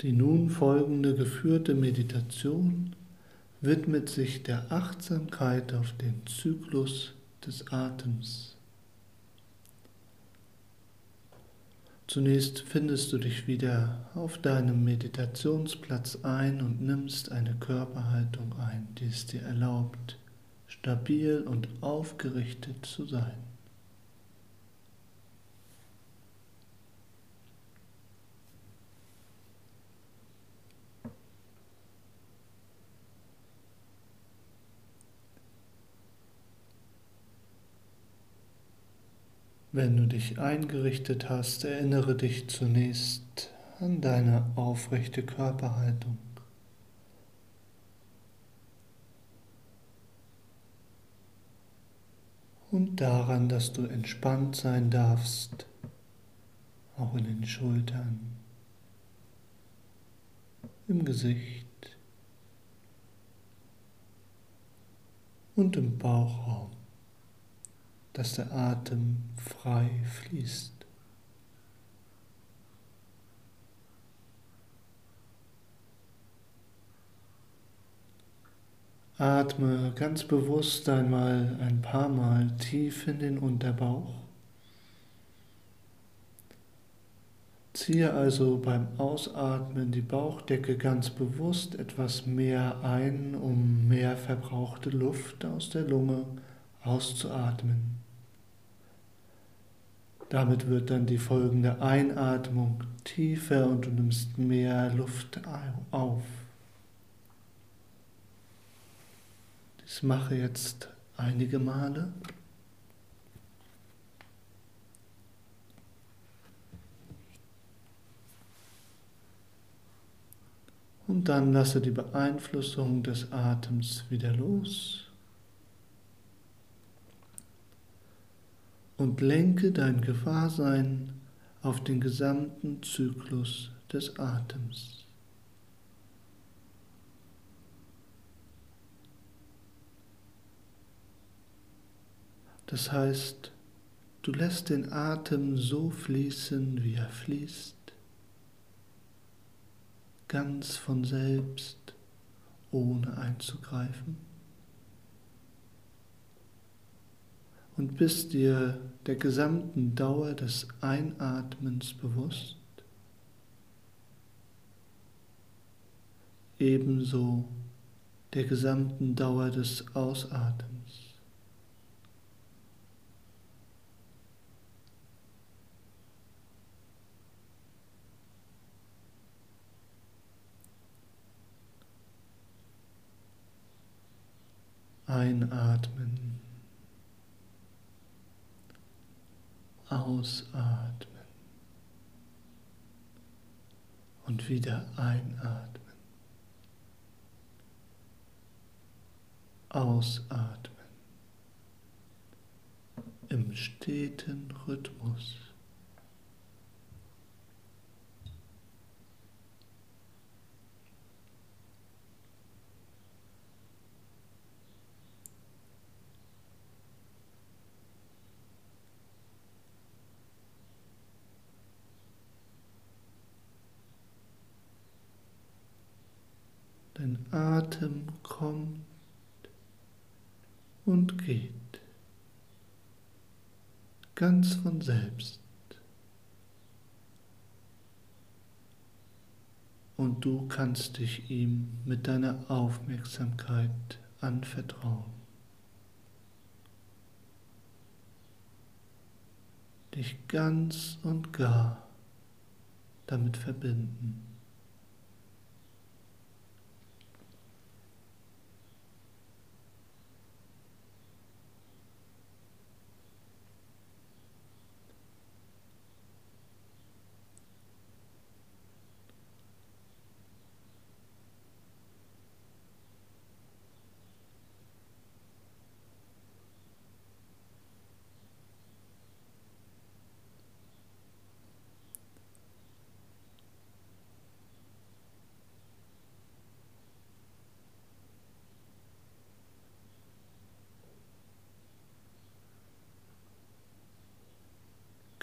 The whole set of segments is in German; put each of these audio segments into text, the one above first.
Die nun folgende geführte Meditation widmet sich der Achtsamkeit auf den Zyklus des Atems. Zunächst findest du dich wieder auf deinem Meditationsplatz ein und nimmst eine Körperhaltung ein, die es dir erlaubt, stabil und aufgerichtet zu sein. Wenn du dich eingerichtet hast, erinnere dich zunächst an deine aufrechte Körperhaltung. Und daran, dass du entspannt sein darfst, auch in den Schultern, im Gesicht und im Bauchraum dass der Atem frei fließt. Atme ganz bewusst einmal ein paar Mal tief in den Unterbauch. Ziehe also beim Ausatmen die Bauchdecke ganz bewusst etwas mehr ein, um mehr verbrauchte Luft aus der Lunge auszuatmen. Damit wird dann die folgende Einatmung tiefer und du nimmst mehr Luft auf. Das mache jetzt einige Male. Und dann lasse die Beeinflussung des Atems wieder los. Und lenke dein Gewahrsein auf den gesamten Zyklus des Atems. Das heißt, du lässt den Atem so fließen, wie er fließt, ganz von selbst, ohne einzugreifen. Und bist dir der gesamten Dauer des Einatmens bewusst, ebenso der gesamten Dauer des Ausatmens. Einatmen. Ausatmen und wieder einatmen. Ausatmen im steten Rhythmus. Dein Atem kommt und geht ganz von selbst. Und du kannst dich ihm mit deiner Aufmerksamkeit anvertrauen. Dich ganz und gar damit verbinden.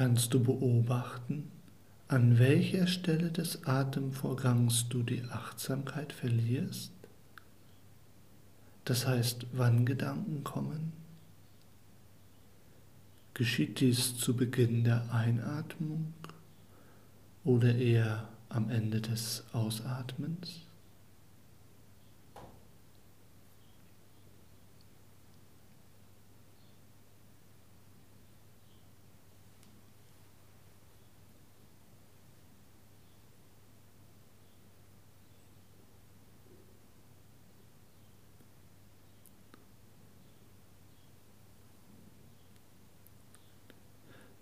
Kannst du beobachten, an welcher Stelle des Atemvorgangs du die Achtsamkeit verlierst? Das heißt, wann Gedanken kommen? Geschieht dies zu Beginn der Einatmung oder eher am Ende des Ausatmens?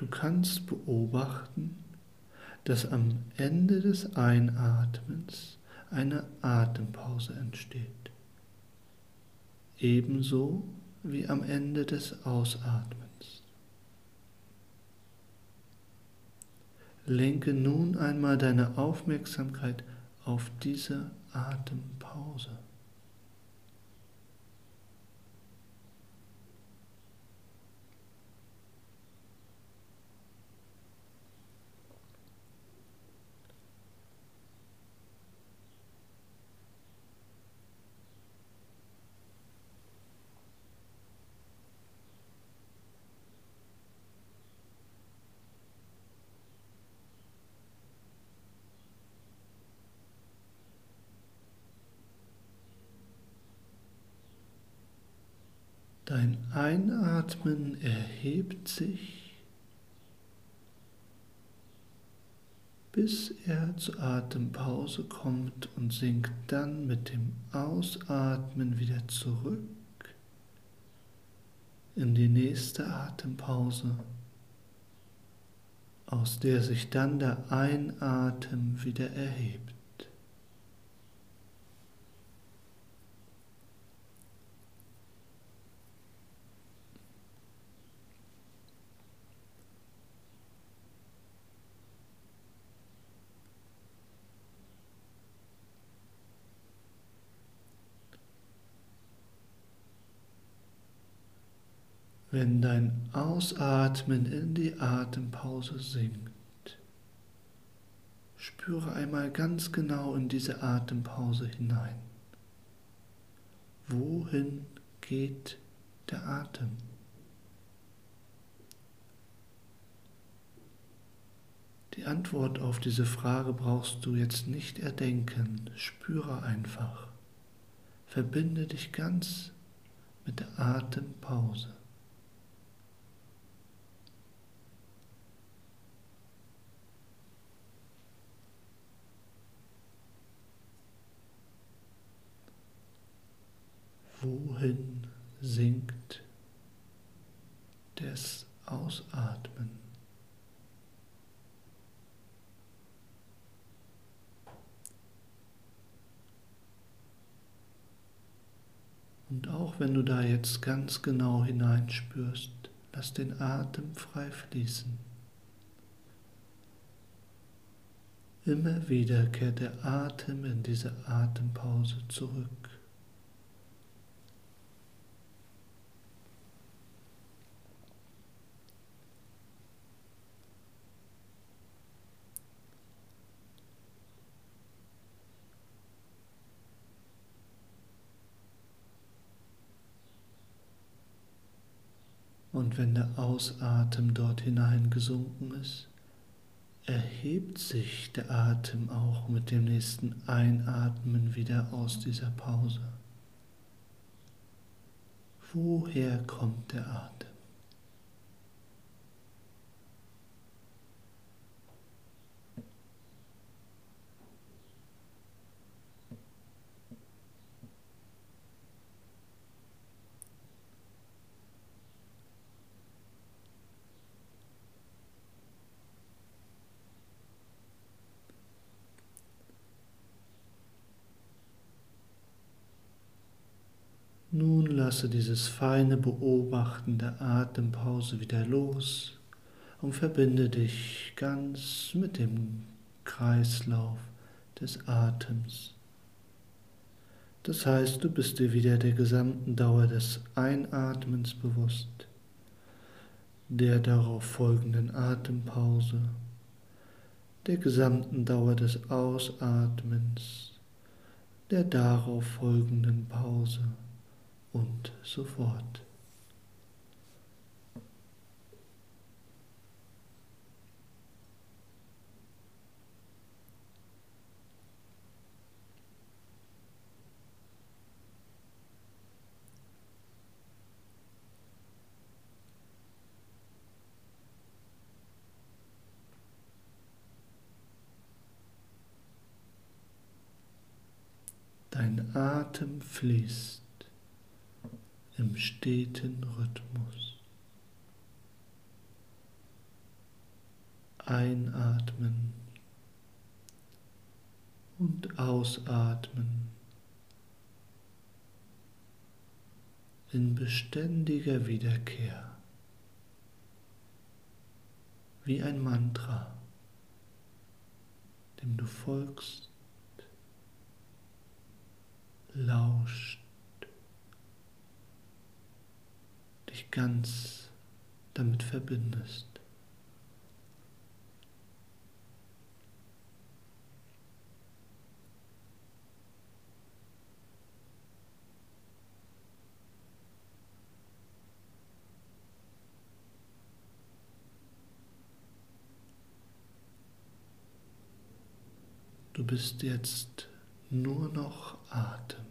Du kannst beobachten, dass am Ende des Einatmens eine Atempause entsteht, ebenso wie am Ende des Ausatmens. Lenke nun einmal deine Aufmerksamkeit auf diese Atempause. Dein Einatmen erhebt sich, bis er zur Atempause kommt und sinkt dann mit dem Ausatmen wieder zurück in die nächste Atempause, aus der sich dann der Einatmen wieder erhebt. Wenn dein Ausatmen in die Atempause sinkt. Spüre einmal ganz genau in diese Atempause hinein. Wohin geht der Atem? Die Antwort auf diese Frage brauchst du jetzt nicht erdenken, spüre einfach. Verbinde dich ganz mit der Atempause. Wohin sinkt das Ausatmen? Und auch wenn du da jetzt ganz genau hineinspürst, lass den Atem frei fließen. Immer wieder kehrt der Atem in diese Atempause zurück. Und wenn der Ausatmen dort hineingesunken ist, erhebt sich der Atem auch mit dem nächsten Einatmen wieder aus dieser Pause. Woher kommt der Atem? Lasse dieses feine Beobachten der Atempause wieder los und verbinde dich ganz mit dem Kreislauf des Atems. Das heißt, du bist dir wieder der gesamten Dauer des Einatmens bewusst, der darauf folgenden Atempause, der gesamten Dauer des Ausatmens, der darauf folgenden Pause und so fort. Dein Atem fließt im steten Rhythmus. Einatmen und ausatmen in beständiger Wiederkehr, wie ein Mantra, dem du folgst lauscht, ganz damit verbindest. Du bist jetzt nur noch Atem.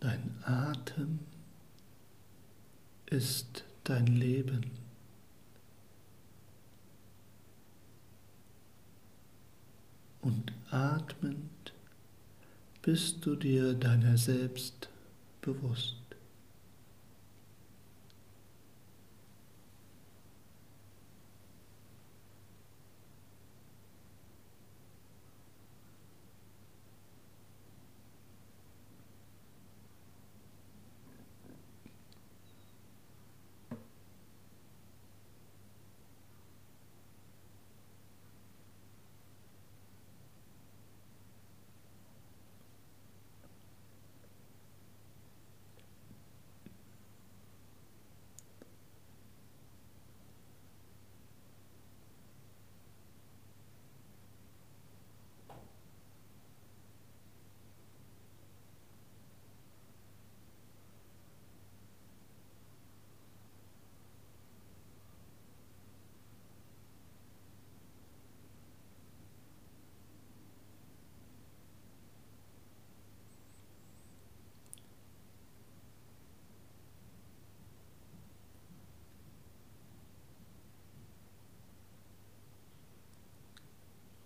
Dein Atem ist dein Leben. Und atmend bist du dir deiner selbst bewusst.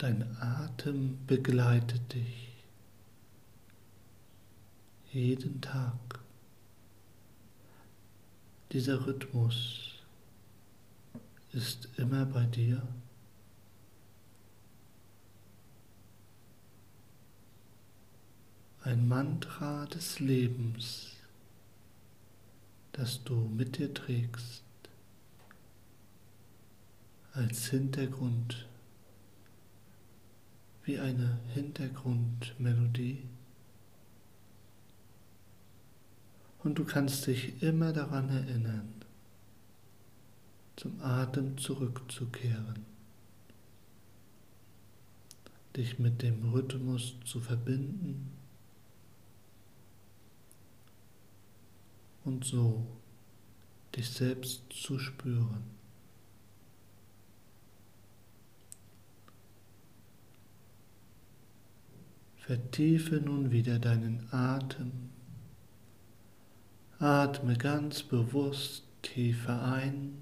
Dein Atem begleitet dich jeden Tag. Dieser Rhythmus ist immer bei dir. Ein Mantra des Lebens, das du mit dir trägst als Hintergrund wie eine Hintergrundmelodie. Und du kannst dich immer daran erinnern, zum Atem zurückzukehren, dich mit dem Rhythmus zu verbinden und so dich selbst zu spüren. Vertiefe nun wieder deinen Atem. Atme ganz bewusst tiefer ein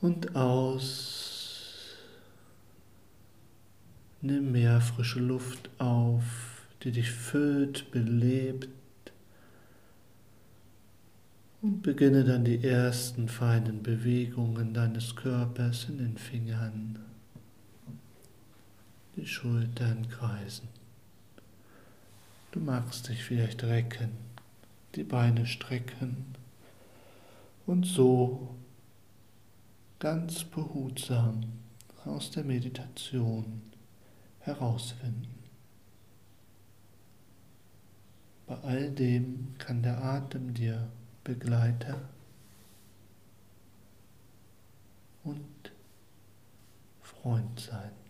und aus. Nimm mehr frische Luft auf, die dich füllt, belebt Und beginne dann die ersten feinen Bewegungen deines Körpers in den Fingern. Die Schultern kreisen. Du magst dich vielleicht recken, die Beine strecken und so ganz behutsam aus der Meditation herausfinden. Bei all dem kann der Atem dir Begleiter und Freund sein.